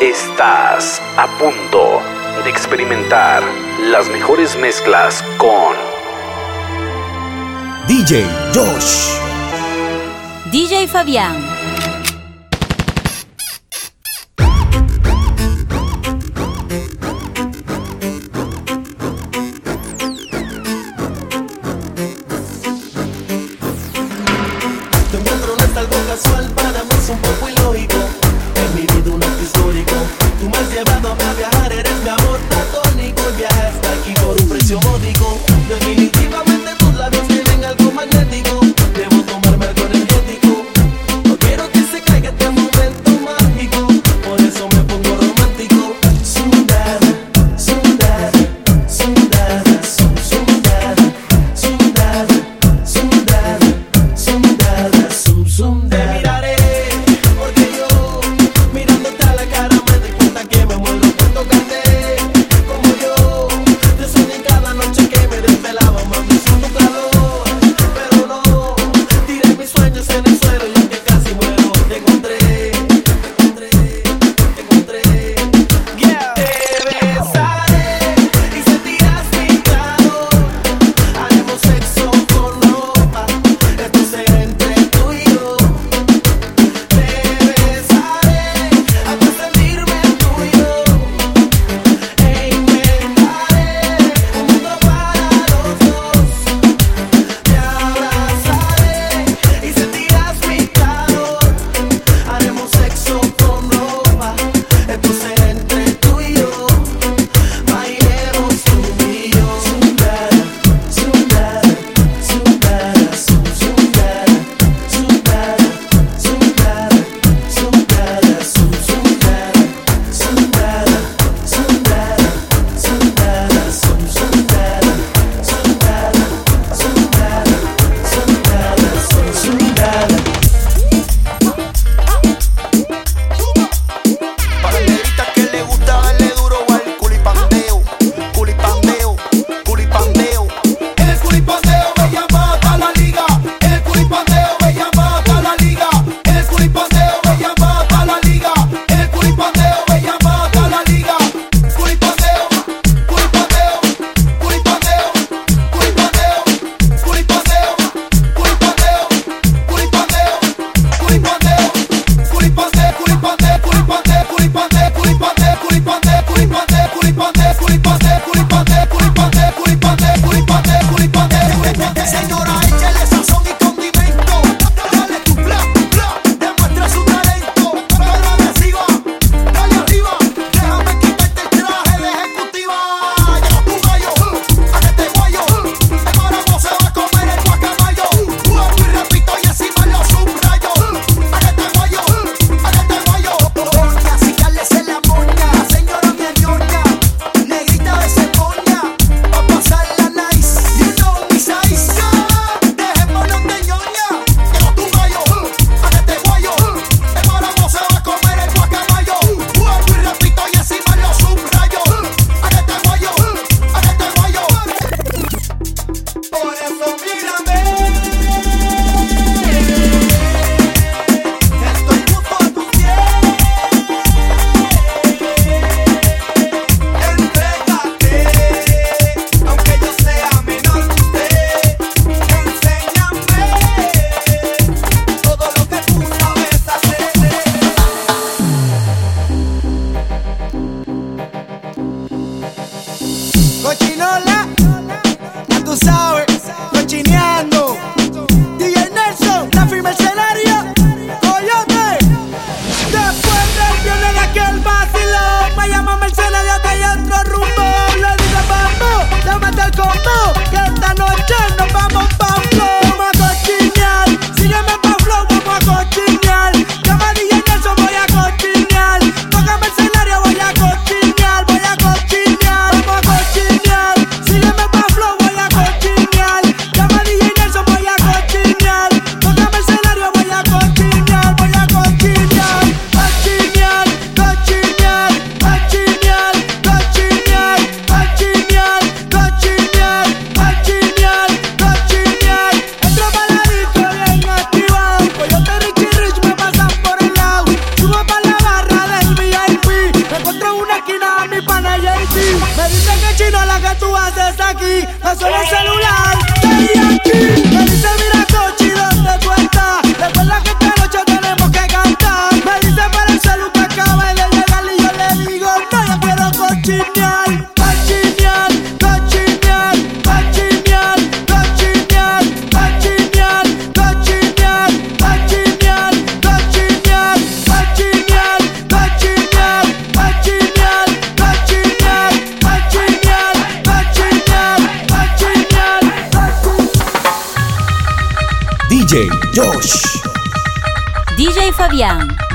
Estás a punto de experimentar las mejores mezclas con DJ Josh. DJ Fabián. Vino la que tú haces aquí, me suena el celular, estoy aquí. Fabián.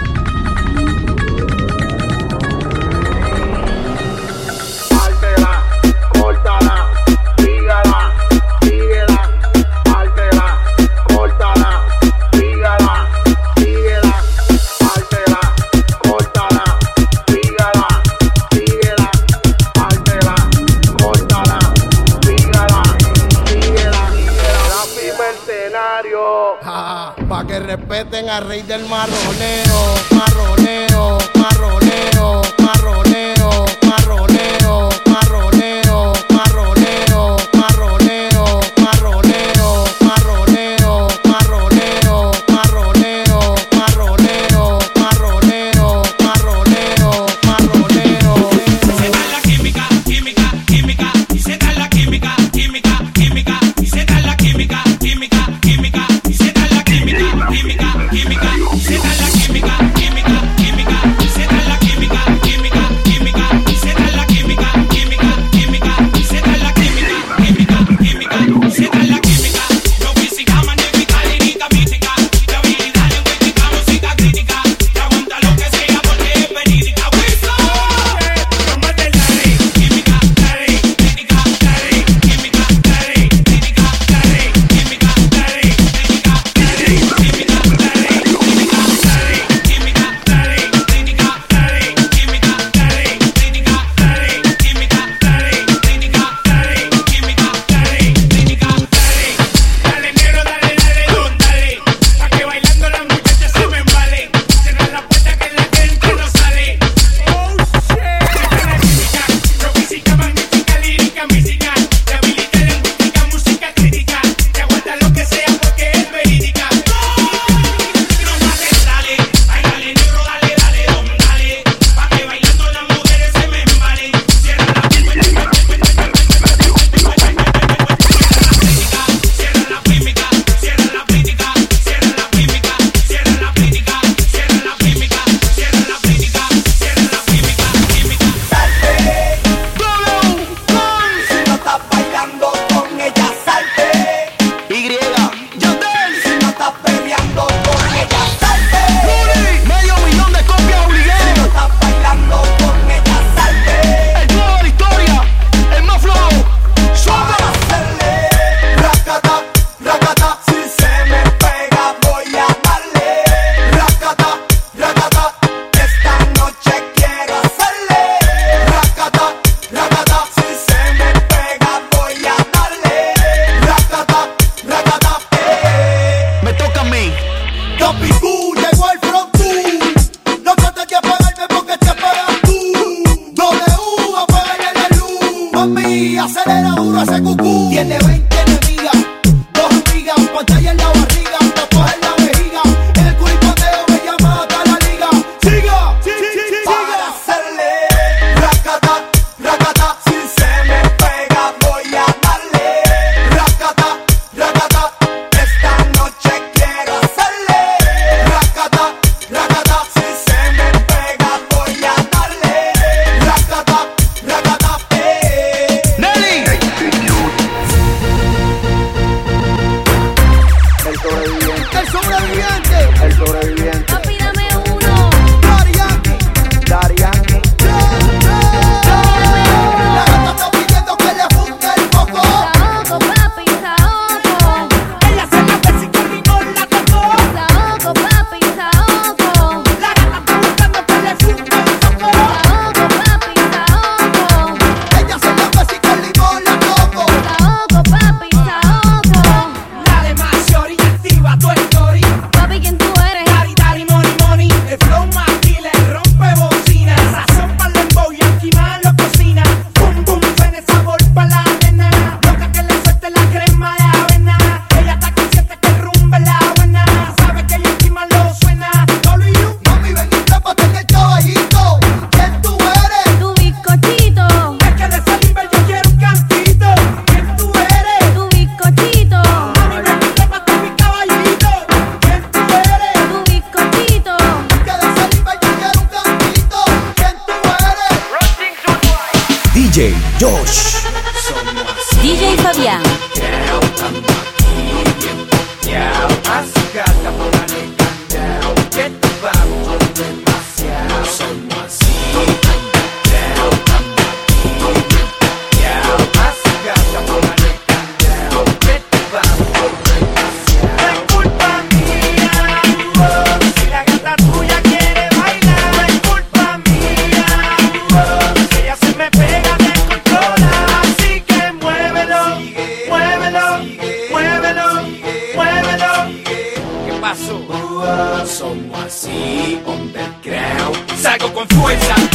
como así, hombre creo. Salgo con fuerza.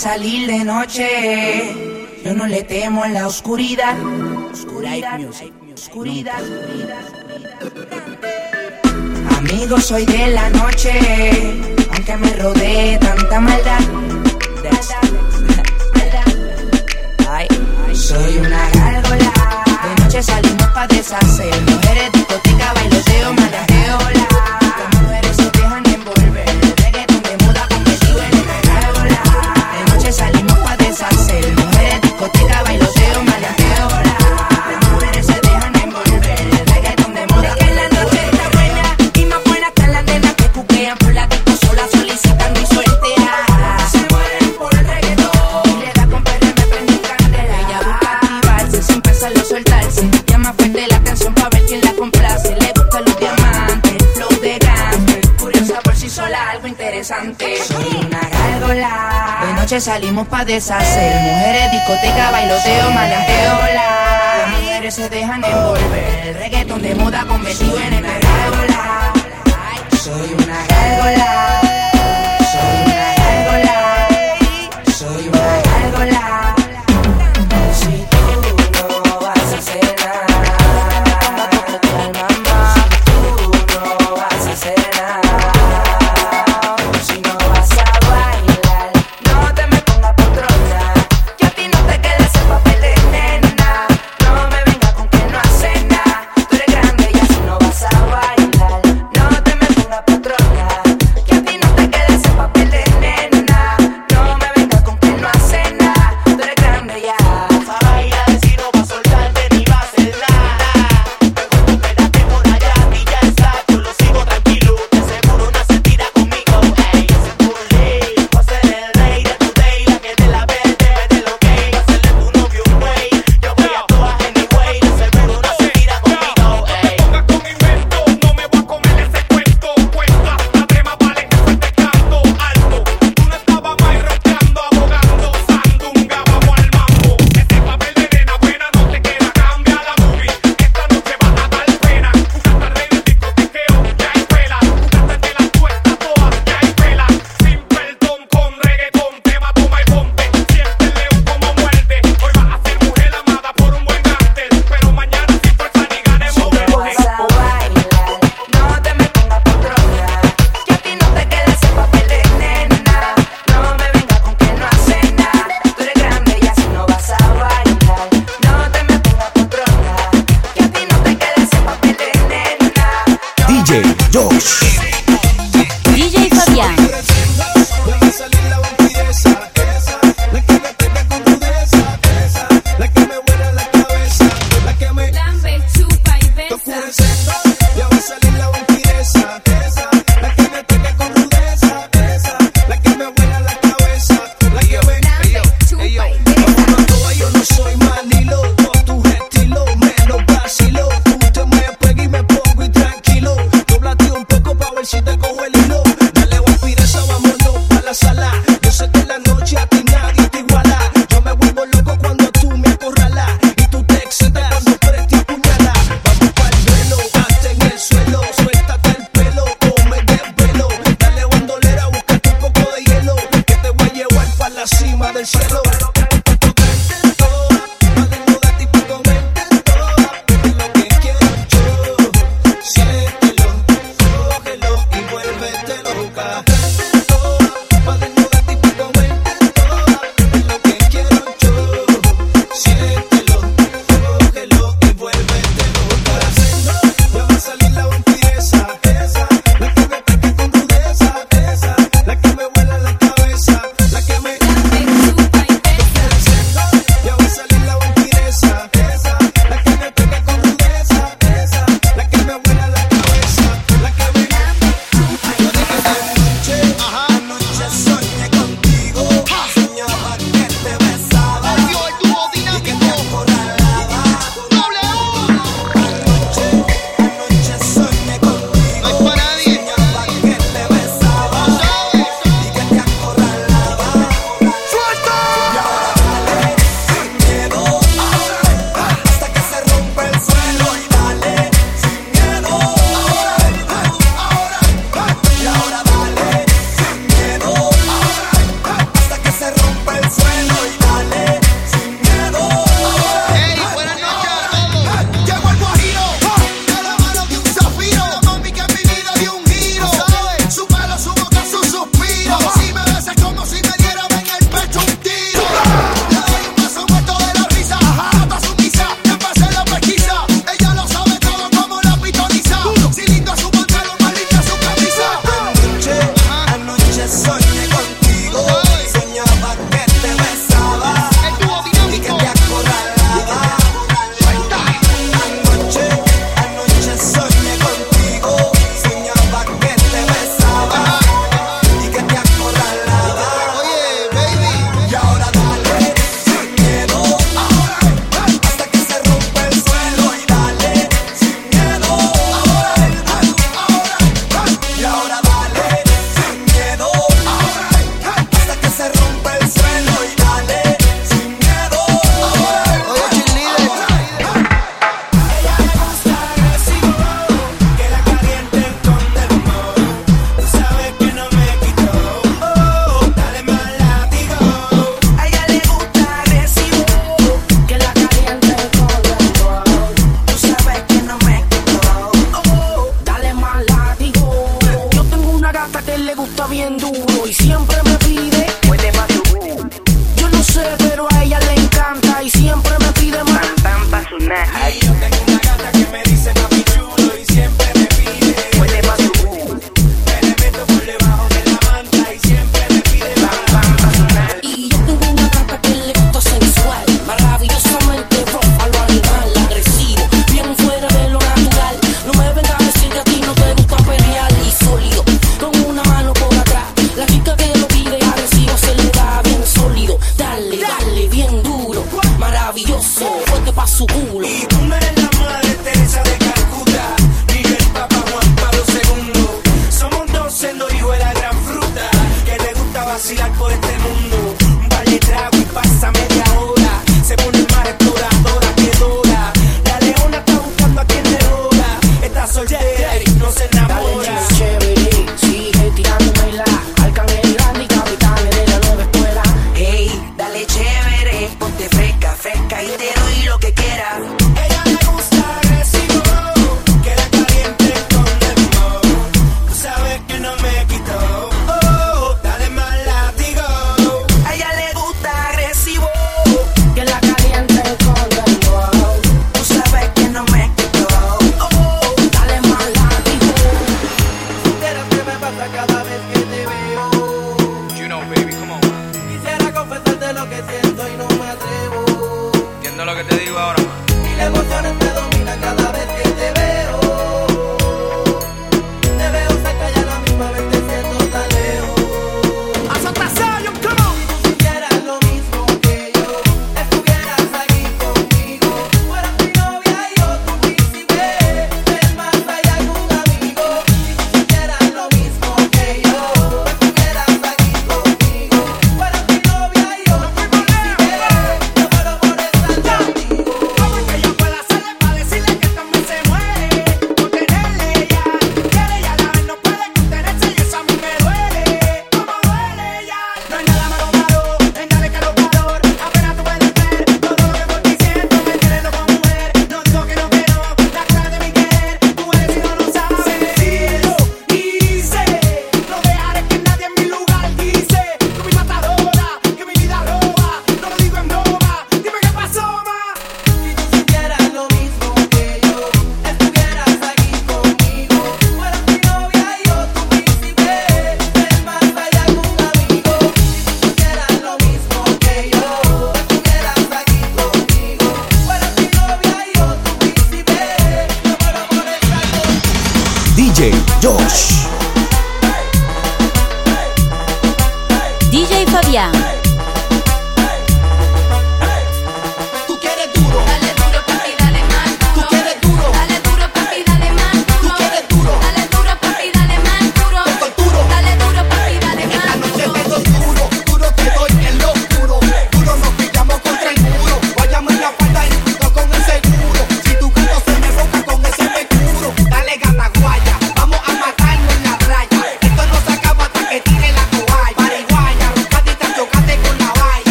salir de noche. Yo no le temo en la oscuridad. Oscuridad, oscuridad. Amigo, soy de la noche. Aunque me rodee tanta maldad. Soy una gárgola. De noche salimos pa' deshacer. Mujeres, de discoteca, bailoteo, mala noche salimos pa' deshacer. Mujeres, discoteca, bailoteo, malajeo, las mujeres se dejan envolver. El reggaetón de moda convertido en energía. Soy una gárgola.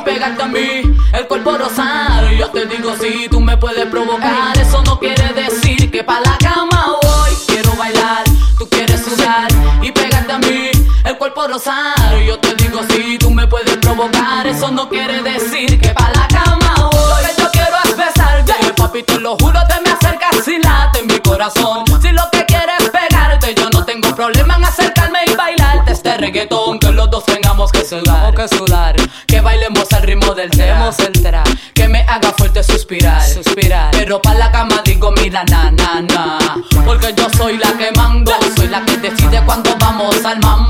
Y pegarte a mí, el cuerpo rosar. Yo te digo si tú me puedes provocar, eso no quiere decir que pa' la cama voy. Quiero bailar, tú quieres sudar y pegarte a mí, el cuerpo rosar. Yo te digo si tú me puedes provocar, eso no quiere decir que pa' la cama voy. Lo que yo quiero es besarte, papi, te lo juro, te me acercas y late en mi corazón. Si lo que quieres es pegarte, yo no tengo problema en acercarme y bailarte este reggaetón. Que los dos tengamos que sudar, que sudar, que bailemos al ritmo del tema, que me haga fuerte suspirar, suspirar. Pero pa' la cama digo, mira, na, na, na. Porque yo soy la que mando, soy la que decide cuando vamos al mambo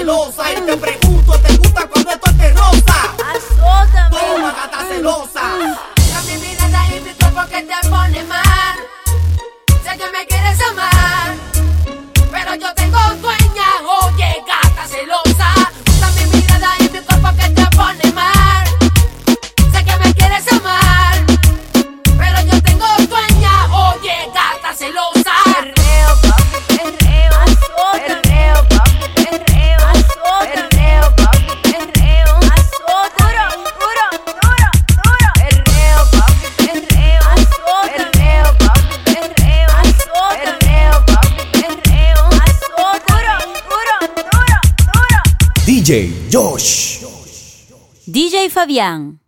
celosa y te pregunto, te gusta. bien